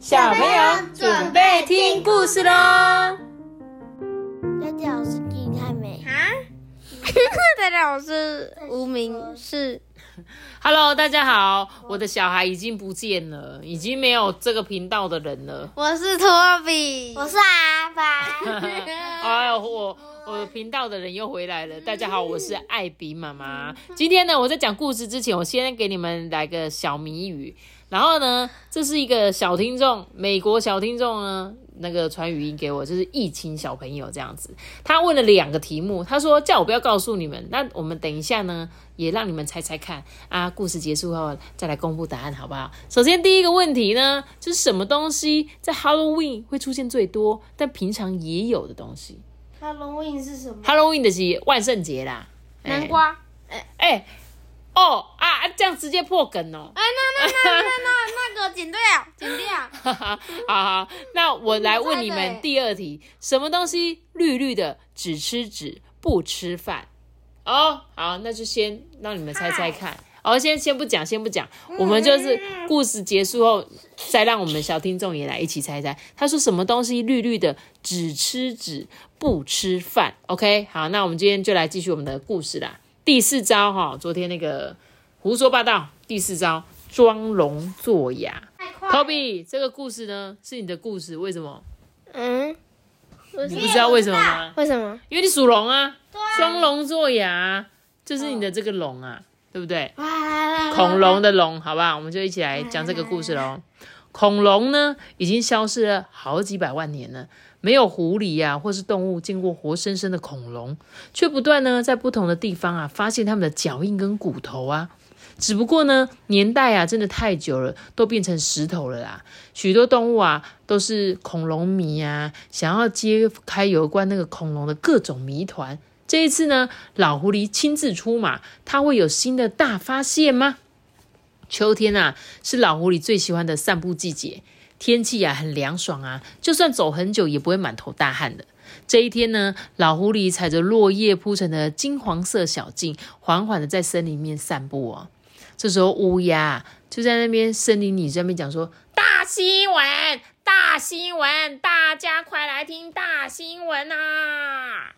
小朋友准备听故事喽！大家好，我是金太美。啊！大家好，我是无名氏。Hello，大家好，我的小孩已经不见了，已经没有这个频道的人了。我是托比。我是阿爸。哎呦，我我的频道的人又回来了。大家好，我是艾比妈妈。今天呢，我在讲故事之前，我先给你们来个小谜语。然后呢，这是一个小听众，美国小听众呢，那个传语音给我，就是疫情小朋友这样子。他问了两个题目，他说叫我不要告诉你们。那我们等一下呢，也让你们猜猜看啊。故事结束后再来公布答案，好不好？首先第一个问题呢，就是什么东西在 Halloween 会出现最多，但平常也有的东西。Halloween 是什么？Halloween 的是万圣节啦，南瓜。哎、哦啊，这样直接破梗哦。哎，那那那那那那个剪掉，剪掉。哈哈，好好，那我来问你们第二题，什么东西绿绿的，只吃纸不吃饭？哦，好，那就先让你们猜猜看。哦，先先不讲，先不讲，我们就是故事结束后，再让我们小听众也来一起猜猜。他说什么东西绿绿的，只吃纸不吃饭？OK，好，那我们今天就来继续我们的故事啦。第四招哈，昨天那个胡说八道，第四招装聋作哑。Toby，这个故事呢是你的故事，为什么？嗯，你不知道为什么吗？为什么？因为你属龙啊，装聋作哑啊，就是你的这个龙啊，对不对？恐龙的龙，好吧，我们就一起来讲这个故事喽。恐龙呢，已经消失了好几百万年了，没有狐狸呀、或是动物见过活生生的恐龙，却不断呢在不同的地方啊发现它们的脚印跟骨头啊。只不过呢，年代啊真的太久了，都变成石头了啦。许多动物啊都是恐龙迷啊，想要揭开有关那个恐龙的各种谜团。这一次呢，老狐狸亲自出马，他会有新的大发现吗？秋天啊，是老狐狸最喜欢的散步季节，天气啊很凉爽啊，就算走很久也不会满头大汗的。这一天呢，老狐狸踩着落叶铺成的金黄色小径，缓缓的在森林里面散步哦。这时候乌鸦就在那边森林里在那边讲说：“大新闻，大新闻，大家快来听大新闻啊！”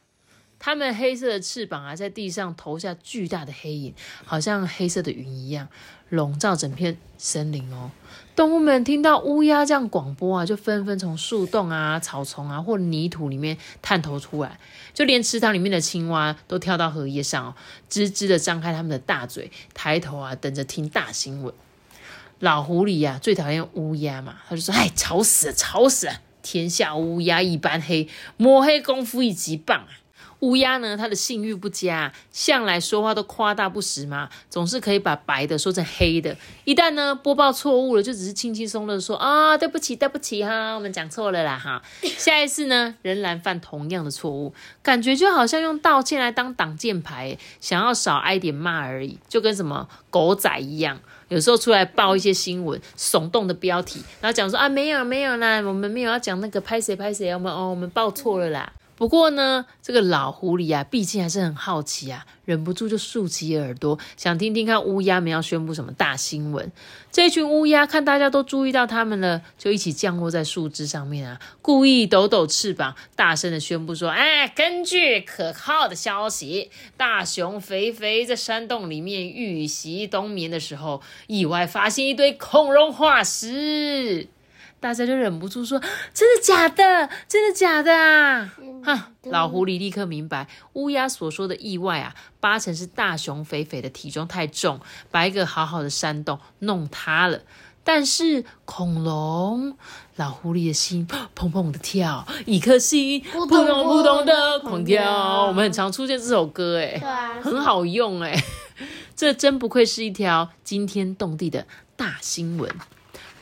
它们黑色的翅膀啊，在地上投下巨大的黑影，好像黑色的云一样，笼罩整片森林哦。动物们听到乌鸦这样广播啊，就纷纷从树洞啊、草丛啊或泥土里面探头出来，就连池塘里面的青蛙都跳到荷叶上哦，吱吱的张开他们的大嘴，抬头啊，等着听大新闻。老狐狸呀、最讨厌乌鸦嘛，他就说：“哎，吵死了，吵死了！天下乌鸦一般黑，抹黑功夫一级棒啊！”乌鸦呢，它的性欲不佳，向来说话都夸大不实嘛，总是可以把白的说成黑的。一旦呢播报错误了，就只是轻轻松的说啊、对不起，对不起哈，我们讲错了啦哈。下一次呢，仍然犯同样的错误，感觉就好像用道歉来当挡箭牌，想要少挨点骂而已，就跟什么狗仔一样。有时候出来报一些新闻，耸动的标题，然后讲说啊没有没有啦，我们没有要讲那个拍谁拍谁，我们哦我们报错了啦。不过呢，这个老狐狸啊，毕竟还是很好奇啊，忍不住就竖起耳朵，想听听看乌鸦们要宣布什么大新闻。这群乌鸦看大家都注意到它们了，就一起降落在树枝上面啊，故意抖抖翅膀，大声的宣布说：“哎，根据可靠的消息，大熊肥肥在山洞里面遇袭冬眠的时候，意外发现一堆恐龙化石。”大家就忍不住说：“真的假的？真的假的啊？”哈，老狐狸立刻明白，乌鸦所说的意外啊，八成是大熊肥肥的体重太重，把一个好好的山洞弄塌了。但是恐龙，老狐狸的心砰砰的跳，一颗心扑扑通通扑通的狂跳。跳我们很常出现这首歌，哎，对啊，很好用哎，这真不愧是一条惊天动地的大新闻。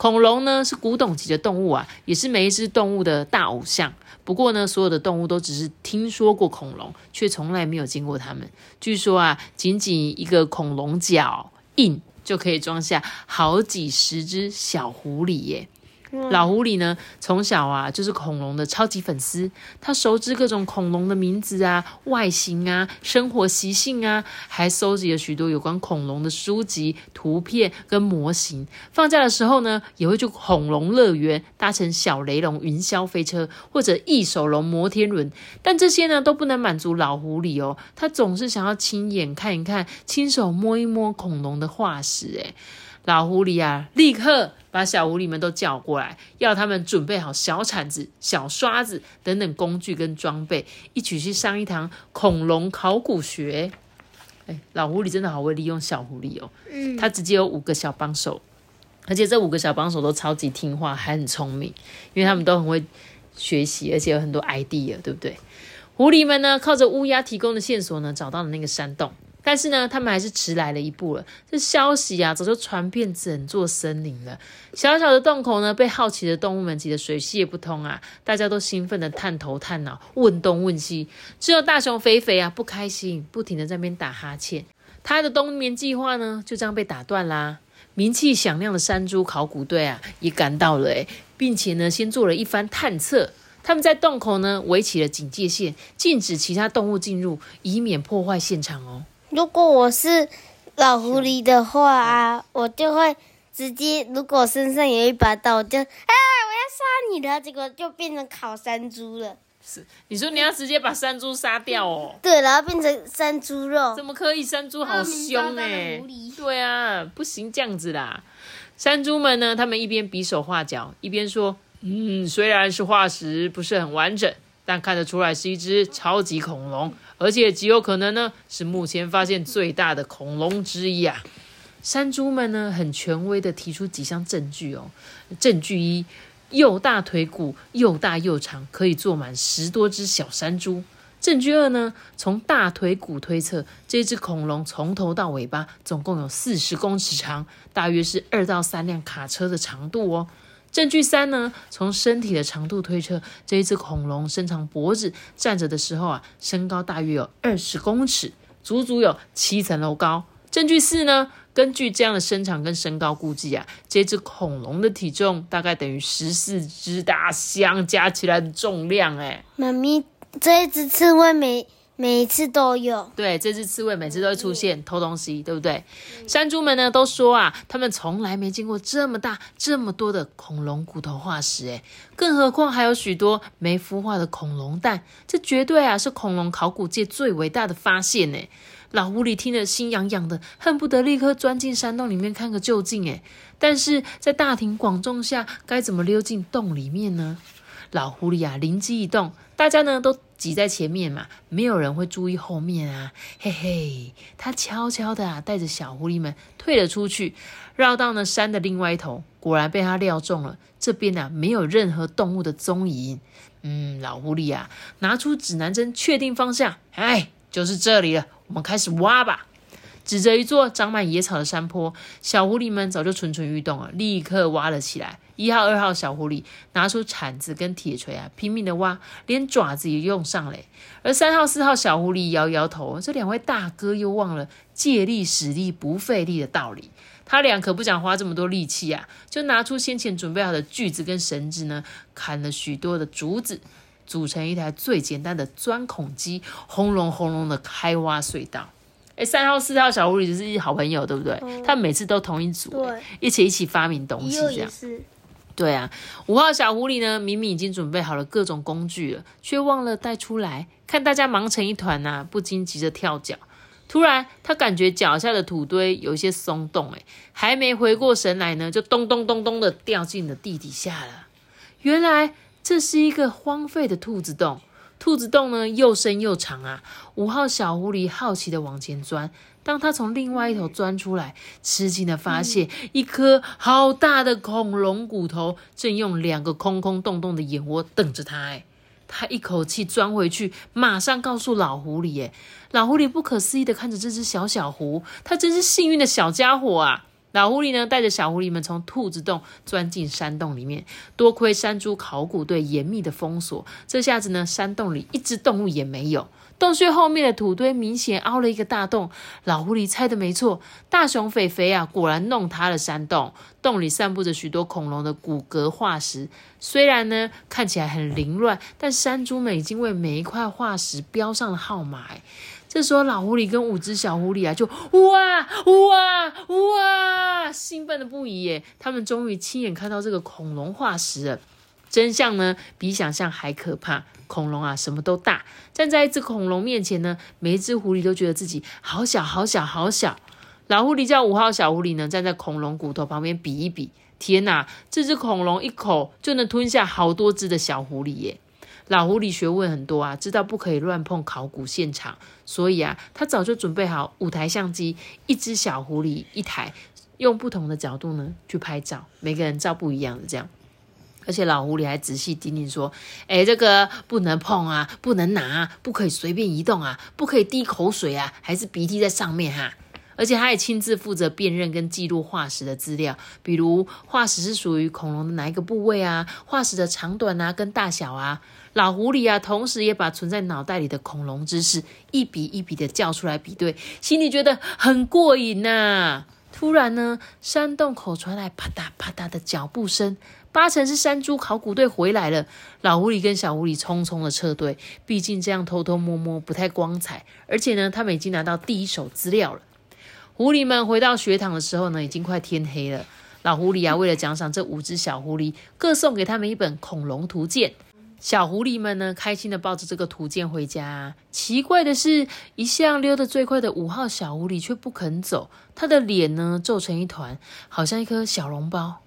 恐龙呢是古董级的动物啊，也是每一只动物的大偶像。不过呢，所有的动物都只是听说过恐龙，却从来没有见过它们。据说啊，仅仅一个恐龙脚印就可以装下好几十只小狐狸耶。老狐狸呢，从小啊就是恐龙的超级粉丝，他熟知各种恐龙的名字啊、外形啊、生活习性啊，还收集了许多有关恐龙的书籍、图片跟模型。放假的时候呢，也会去恐龙乐园，搭乘小雷龙云霄飞车或者翼手龙摩天轮。但这些呢，都不能满足老狐狸哦，他总是想要亲眼看一看、亲手摸一摸恐龙的化石。诶老狐狸啊，立刻。把小狐狸们都叫过来，要他们准备好小铲子、小刷子等等工具跟装备，一起去上一堂恐龙考古学。哎，老狐狸真的好会利用小狐狸哦。嗯，他直接有五个小帮手，而且这五个小帮手都超级听话，还很聪明，因为他们都很会学习，而且有很多 idea，对不对？狐狸们呢，靠着乌鸦提供的线索呢，找到了那个山洞。但是呢，他们还是迟来了一步了。这消息啊，早就传遍整座森林了。小小的洞口呢，被好奇的动物们挤得水泄不通啊！大家都兴奋的探头探脑，问东问西。只有大熊肥肥啊，不开心，不停的在那边打哈欠。他的冬眠计划呢，就这样被打断啦。名气响亮的山猪考古队啊，也赶到了诶，并且呢，先做了一番探测。他们在洞口呢，围起了警戒线，禁止其他动物进入，以免破坏现场哦。如果我是老狐狸的话啊，我就会直接，如果身上有一把刀，我就啊，我要杀你了，结果就变成烤山猪了。是，你说你要直接把山猪杀掉哦？对，然后变成山猪肉。怎么可以？山猪好凶哎！对啊，不行这样子啦。山猪们呢，他们一边比手画脚，一边说：“嗯，虽然是化石，不是很完整。”但看得出来是一只超级恐龙，而且极有可能呢是目前发现最大的恐龙之一啊！山猪们呢很权威的提出几项证据哦。证据一：右大腿骨又大又长，可以坐满十多只小山猪。证据二呢，从大腿骨推测，这只恐龙从头到尾巴总共有四十公尺长，大约是二到三辆卡车的长度哦。证据三呢？从身体的长度推测，这一只恐龙伸长脖子站着的时候啊，身高大约有二十公尺，足足有七层楼高。证据四呢？根据这样的身长跟身高估计啊，这只恐龙的体重大概等于十四只大象加起来的重量。哎，妈咪，这一只刺猬没？每次都有，对，这只刺猬每次都会出现偷东西，对不对？山猪们呢都说啊，他们从来没见过这么大、这么多的恐龙骨头化石，诶更何况还有许多没孵化的恐龙蛋，这绝对啊是恐龙考古界最伟大的发现，呢。老狐狸听得心痒痒的，恨不得立刻钻进山洞里面看个究竟，诶但是在大庭广众下，该怎么溜进洞里面呢？老狐狸啊，灵机一动，大家呢都。挤在前面嘛，没有人会注意后面啊，嘿嘿，他悄悄的啊，带着小狐狸们退了出去，绕到呢山的另外一头，果然被他料中了，这边呢没有任何动物的踪影。嗯，老狐狸啊，拿出指南针，确定方向，哎，就是这里了，我们开始挖吧。指着一座长满野草的山坡，小狐狸们早就蠢蠢欲动了，立刻挖了起来。一号、二号小狐狸拿出铲子跟铁锤啊，拼命的挖，连爪子也用上了。而三号、四号小狐狸摇摇头，这两位大哥又忘了借力使力不费力的道理。他俩可不想花这么多力气啊，就拿出先前准备好的锯子跟绳子呢，砍了许多的竹子，组成一台最简单的钻孔机，轰隆轰隆的开挖隧道。哎，三号、四号小狐狸就是好朋友，对不对？他们每次都同一组，一起一起发明东西，这样。对啊，五号小狐狸呢，明明已经准备好了各种工具了，却忘了带出来。看大家忙成一团呐，不禁急着跳脚。突然，他感觉脚下的土堆有一些松动，哎，还没回过神来呢，就咚咚咚咚的掉进了地底下了。原来这是一个荒废的兔子洞。兔子洞呢，又深又长啊。五号小狐狸好奇的往前钻。当他从另外一头钻出来，吃惊的发现一颗好大的恐龙骨头正用两个空空洞洞的眼窝等着他。哎，他一口气钻回去，马上告诉老狐狸。哎，老狐狸不可思议的看着这只小小狐，他真是幸运的小家伙啊！老狐狸呢，带着小狐狸们从兔子洞钻进山洞里面。多亏山猪考古队严密的封锁，这下子呢，山洞里一只动物也没有。洞穴后面的土堆明显凹了一个大洞。老狐狸猜的没错，大熊肥肥啊，果然弄塌了山洞。洞里散布着许多恐龙的骨骼化石，虽然呢看起来很凌乱，但山猪们已经为每一块化石标上了号码。这时候，老狐狸跟五只小狐狸啊，就哇哇哇，兴奋的不已耶！他们终于亲眼看到这个恐龙化石了。真相呢，比想象还可怕。恐龙啊，什么都大。站在一只恐龙面前呢，每一只狐狸都觉得自己好小好小好小。老狐狸叫五号小狐狸呢，站在恐龙骨头旁边比一比。天哪，这只恐龙一口就能吞下好多只的小狐狸耶！老狐狸学问很多啊，知道不可以乱碰考古现场，所以啊，他早就准备好五台相机，一只小狐狸一台，用不同的角度呢去拍照，每个人照不一样的这样。而且老狐狸还仔细叮咛说：“哎，这个不能碰啊，不能拿，不可以随便移动啊，不可以滴口水啊，还是鼻涕在上面哈。”而且他也亲自负责辨认跟记录化石的资料，比如化石是属于恐龙的哪一个部位啊，化石的长短啊跟大小啊。老狐狸啊，同时也把存在脑袋里的恐龙知识一笔一笔的叫出来比对，心里觉得很过瘾呐。突然呢，山洞口传来啪嗒啪嗒的脚步声。八成是山猪考古队回来了，老狐狸跟小狐狸匆匆的撤退，毕竟这样偷偷摸摸不太光彩。而且呢，他们已经拿到第一手资料了。狐狸们回到学堂的时候呢，已经快天黑了。老狐狸啊，为了奖赏这五只小狐狸，各送给他们一本恐龙图鉴。小狐狸们呢，开心的抱着这个图鉴回家。奇怪的是，一向溜得最快的五号小狐狸却不肯走，他的脸呢皱成一团，好像一颗小笼包。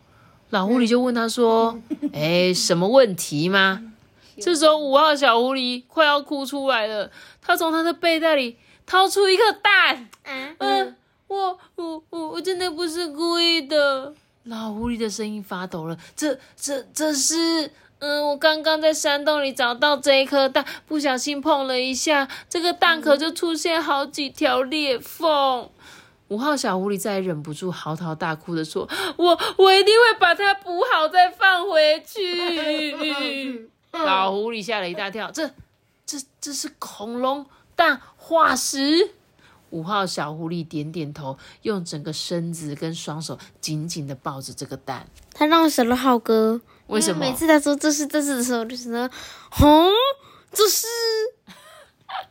老狐狸就问他说：“哎，什么问题吗？”这时候五号小狐狸快要哭出来了，他从他的背袋里掏出一颗蛋。嗯，我我我我真的不是故意的。老狐狸的声音发抖了。这这这是……嗯，我刚刚在山洞里找到这一颗蛋，不小心碰了一下，这个蛋壳就出现好几条裂缝。五号小狐狸再也忍不住嚎啕大哭的说：“ 我我一定会把它补好再放回去。”老狐狸吓了一大跳，这这这是恐龙蛋化石。五号小狐狸点点头，用整个身子跟双手紧紧的抱着这个蛋。他让我想到浩哥，为什么每次他说这是这是的时候，就是说，红这是。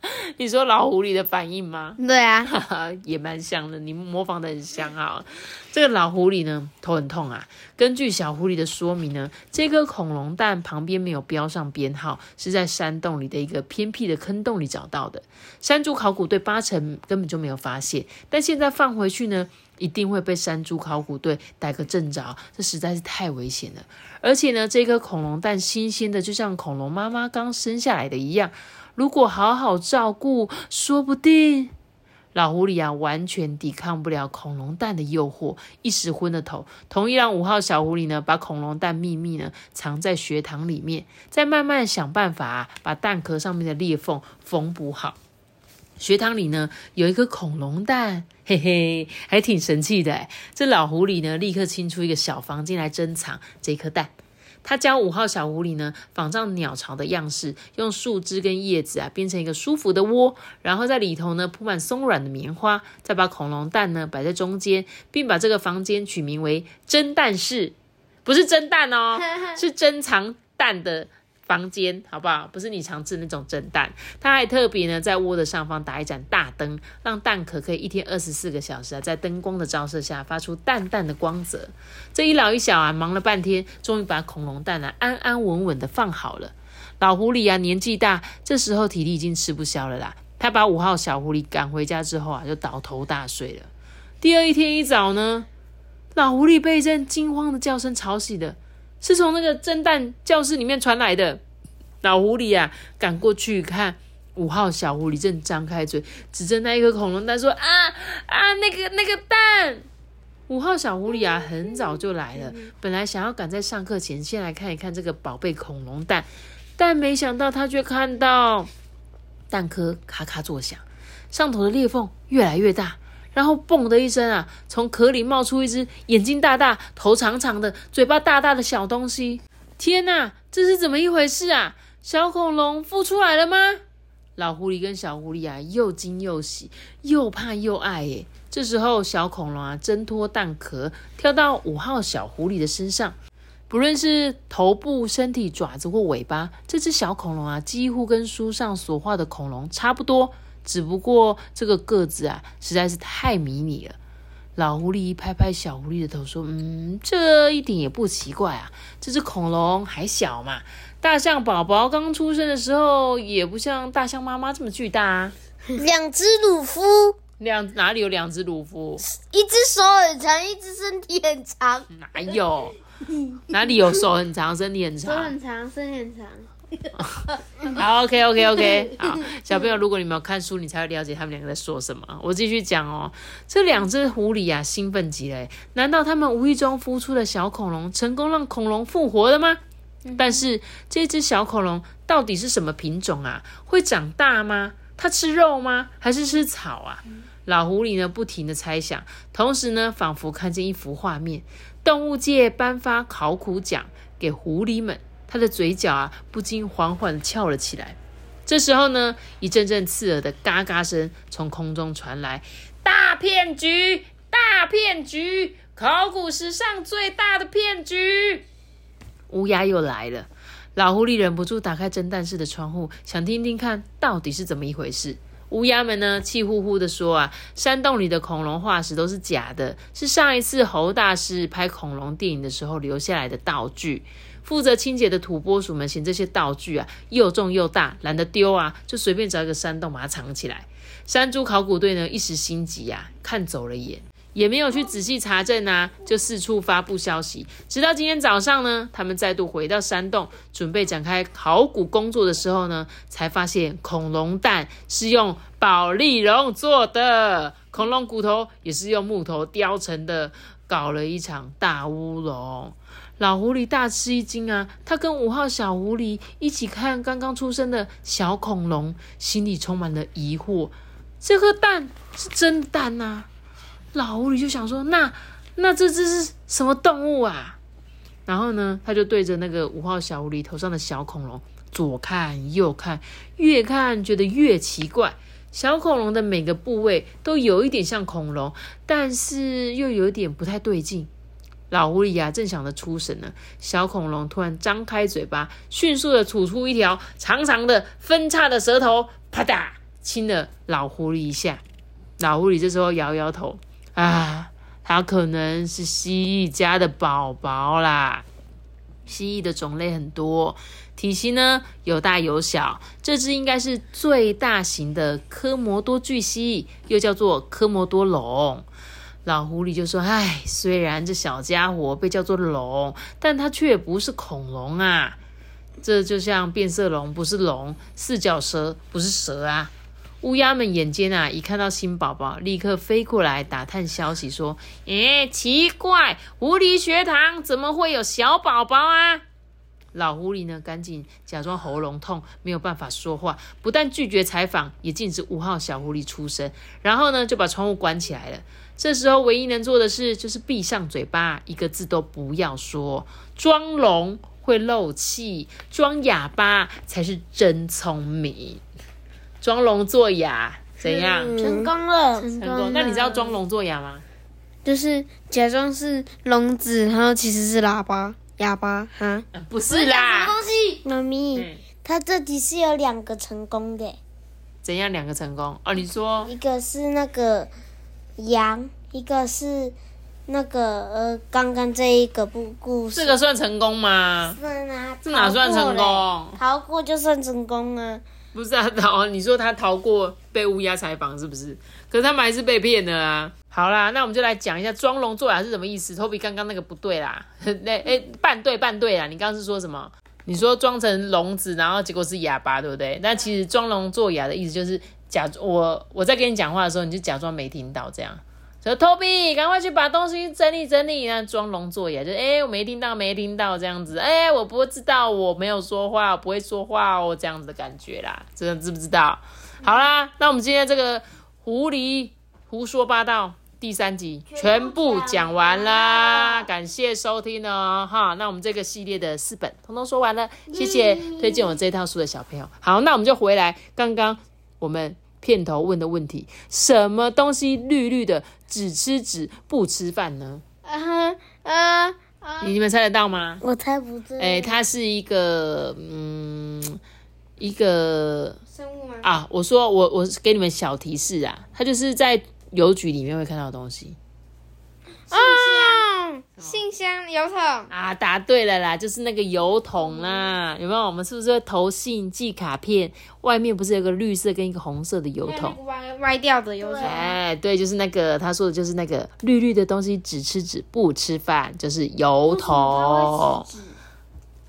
你说老狐狸的反应吗？对啊，也蛮像的，你模仿的很像啊。这个老狐狸呢，头很痛啊。根据小狐狸的说明呢，这颗恐龙蛋旁边没有标上编号，是在山洞里的一个偏僻的坑洞里找到的。山猪考古队八成根本就没有发现，但现在放回去呢，一定会被山猪考古队逮个正着，这实在是太危险了。而且呢，这颗恐龙蛋新鲜的，就像恐龙妈妈刚生下来的一样。如果好好照顾，说不定老狐狸啊完全抵抗不了恐龙蛋的诱惑，一时昏了头。同意让五号小狐狸呢把恐龙蛋秘密呢藏在学堂里面，再慢慢想办法把蛋壳上面的裂缝缝补好。学堂里呢有一颗恐龙蛋，嘿嘿，还挺神气的。这老狐狸呢立刻清出一个小房间来珍藏这颗蛋。他教五号小狐狸呢仿照鸟巢的样式，用树枝跟叶子啊编成一个舒服的窝，然后在里头呢铺满松软的棉花，再把恐龙蛋呢摆在中间，并把这个房间取名为蒸蛋室，不是蒸蛋哦，是珍藏蛋的。房间好不好？不是你常吃那种蒸蛋，他还特别呢，在窝的上方打一盏大灯，让蛋壳可以一天二十四个小时啊，在灯光的照射下发出淡淡的光泽。这一老一小啊，忙了半天，终于把恐龙蛋呢安安稳稳的放好了。老狐狸啊，年纪大，这时候体力已经吃不消了啦。他把五号小狐狸赶回家之后啊，就倒头大睡了。第二一天一早呢，老狐狸被一阵惊慌的叫声吵醒了。是从那个蒸蛋教室里面传来的。老狐狸啊，赶过去看，五号小狐狸正张开嘴，指着那一颗恐龙蛋说：“啊啊，那个那个蛋！”五号小狐狸啊，很早就来了，本来想要赶在上课前先来看一看这个宝贝恐龙蛋，但没想到他却看到蛋壳咔咔作响，上头的裂缝越来越大。然后嘣的一声啊，从壳里冒出一只眼睛大大、头长长的、嘴巴大大的小东西。天哪，这是怎么一回事啊？小恐龙孵出来了吗？老狐狸跟小狐狸啊，又惊又喜，又怕又爱耶。这时候，小恐龙啊，挣脱蛋壳，跳到五号小狐狸的身上。不论是头部、身体、爪子或尾巴，这只小恐龙啊，几乎跟书上所画的恐龙差不多，只不过这个个子啊，实在是太迷你了。老狐狸拍拍小狐狸的头，说：“嗯，这一点也不奇怪啊，这只恐龙还小嘛。大象宝宝刚出生的时候，也不像大象妈妈这么巨大啊。两只乳夫，两哪里有两只乳夫？一只手很长，一只身体很长。哪有？哪里有手很长，身体很长手长？很长，身体很长。好，OK OK OK，好，小朋友，如果你没有看书，你才会了解他们两个在说什么。我继续讲哦，这两只狐狸啊，兴奋极了。难道他们无意中孵出的小恐龙成功让恐龙复活了吗？但是这只小恐龙到底是什么品种啊？会长大吗？它吃肉吗？还是吃草啊？老狐狸呢，不停的猜想，同时呢，仿佛看见一幅画面：动物界颁发考古奖给狐狸们。他的嘴角啊，不禁缓缓翘了起来。这时候呢，一阵阵刺耳的嘎嘎声从空中传来。大骗局！大骗局！考古史上最大的骗局！乌鸦又来了。老狐狸忍不住打开侦探室的窗户，想听听看到底是怎么一回事。乌鸦们呢，气呼呼的说：“啊，山洞里的恐龙化石都是假的，是上一次猴大师拍恐龙电影的时候留下来的道具。”负责清洁的土拨鼠们嫌这些道具啊又重又大，懒得丢啊，就随便找一个山洞把它藏起来。山猪考古队呢一时心急啊，看走了眼，也没有去仔细查证啊，就四处发布消息。直到今天早上呢，他们再度回到山洞，准备展开考古工作的时候呢，才发现恐龙蛋是用宝丽龙做的，恐龙骨头也是用木头雕成的，搞了一场大乌龙。老狐狸大吃一惊啊！他跟五号小狐狸一起看刚刚出生的小恐龙，心里充满了疑惑：这颗蛋是真蛋呐？老狐狸就想说：那那这只是什么动物啊？然后呢，他就对着那个五号小狐狸头上的小恐龙左看右看，越看觉得越奇怪。小恐龙的每个部位都有一点像恐龙，但是又有点不太对劲。老狐狸啊，正想着出神呢，小恐龙突然张开嘴巴，迅速的吐出一条长长的分叉的舌头，啪嗒亲了老狐狸一下。老狐狸这时候摇摇头，啊，它可能是蜥蜴家的宝宝啦。蜥蜴的种类很多，体型呢有大有小，这只应该是最大型的科摩多巨蜥，又叫做科摩多龙。老狐狸就说：“唉，虽然这小家伙被叫做龙，但它却不是恐龙啊！这就像变色龙不是龙，四脚蛇不是蛇啊！”乌鸦们眼尖啊，一看到新宝宝，立刻飞过来打探消息，说：“诶，奇怪，狐狸学堂怎么会有小宝宝啊？”老狐狸呢，赶紧假装喉咙痛，没有办法说话，不但拒绝采访，也禁止五号小狐狸出声，然后呢，就把窗户关起来了。这时候唯一能做的事就是闭上嘴巴，一个字都不要说。装聋会漏气，装哑巴才是真聪明。装聋作哑怎样？成功了，成功。那你知道装聋作哑吗？就是假装是聋子，然后其实是喇叭、哑巴。哈，不是啦。什么东西？妈咪，他这题是有两个成功的。怎样两个成功？哦，你说一个是那个。羊，一个是那个呃，刚刚这一个故故事，这个算成功吗？算啊，这哪算成功？逃过就算成功啊！不是啊，逃，你说他逃过被乌鸦采访是不是？可是他们还是被骗的啊！好啦，那我们就来讲一下装聋作哑是什么意思。托比刚刚那个不对啦，那哎，半对半对啦。你刚刚是说什么？你说装成聋子，然后结果是哑巴，对不对？那其实装聋作哑的意思就是。假我我在跟你讲话的时候，你就假装没听到，这样说，Toby，赶快去把东西整理整理，那装聋作哑，就哎，我没听到，没听到这样子，哎，我不知道，我没有说话，不会说话哦，这样子的感觉啦，真的知不知道？好啦，那我们今天这个狐狸胡说八道。第三集全部讲完啦，感谢收听哦，哈，那我们这个系列的四本通通说完了，谢谢推荐我这套书的小朋友。好，那我们就回来刚刚我们片头问的问题：什么东西绿绿的，只吃纸不吃饭呢？啊啊啊！你们猜得到吗？我猜不到。哎，它是一个嗯，一个生物吗？啊，我说我我给你们小提示啊，它就是在邮局里面会看到的东西。啊，信箱、邮筒啊，答对了啦，就是那个邮筒啦，有没有？我们是不是会投信、寄卡片？外面不是有个绿色跟一个红色的邮筒？歪歪掉的邮筒。哎，对，就是那个他说的，就是那个绿绿的东西，只吃纸不吃饭，就是邮筒。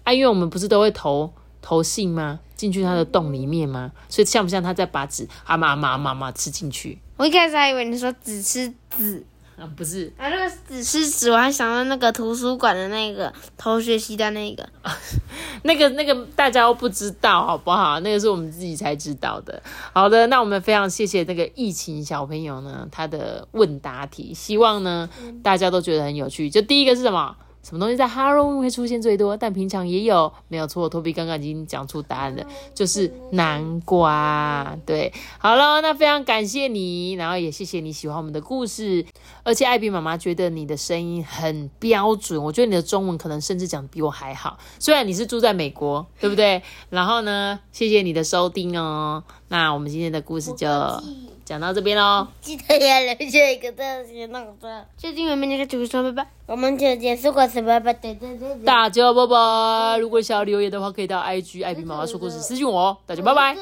啊，因为我们不是都会投投信吗？进去它的洞里面吗？所以像不像他在把纸啊嘛嘛嘛嘛吃进去？我一开始还以为你说只吃纸。啊，不是啊，那个只是指，我还想到那个图书馆的那个偷学习的那个，那个那个大家都不知道，好不好？那个是我们自己才知道的。好的，那我们非常谢谢那个疫情小朋友呢，他的问答题，希望呢大家都觉得很有趣。就第一个是什么？什么东西在 Halloween 会出现最多？但平常也有，没有错。托比刚刚已经讲出答案了，就是南瓜。对，好了，那非常感谢你，然后也谢谢你喜欢我们的故事，而且艾比妈妈觉得你的声音很标准，我觉得你的中文可能甚至讲比我还好。虽然你是住在美国，对不对？然后呢，谢谢你的收听哦。那我们今天的故事就。讲到这边喽，记得要留下一个赞，写那个赞。最近我们那个主说拜拜，我们就结束故事拜拜，对对对。大家拜拜！如果想要留言的话，可以到 IG 艾比妈妈说故事私信我哦。大家拜拜。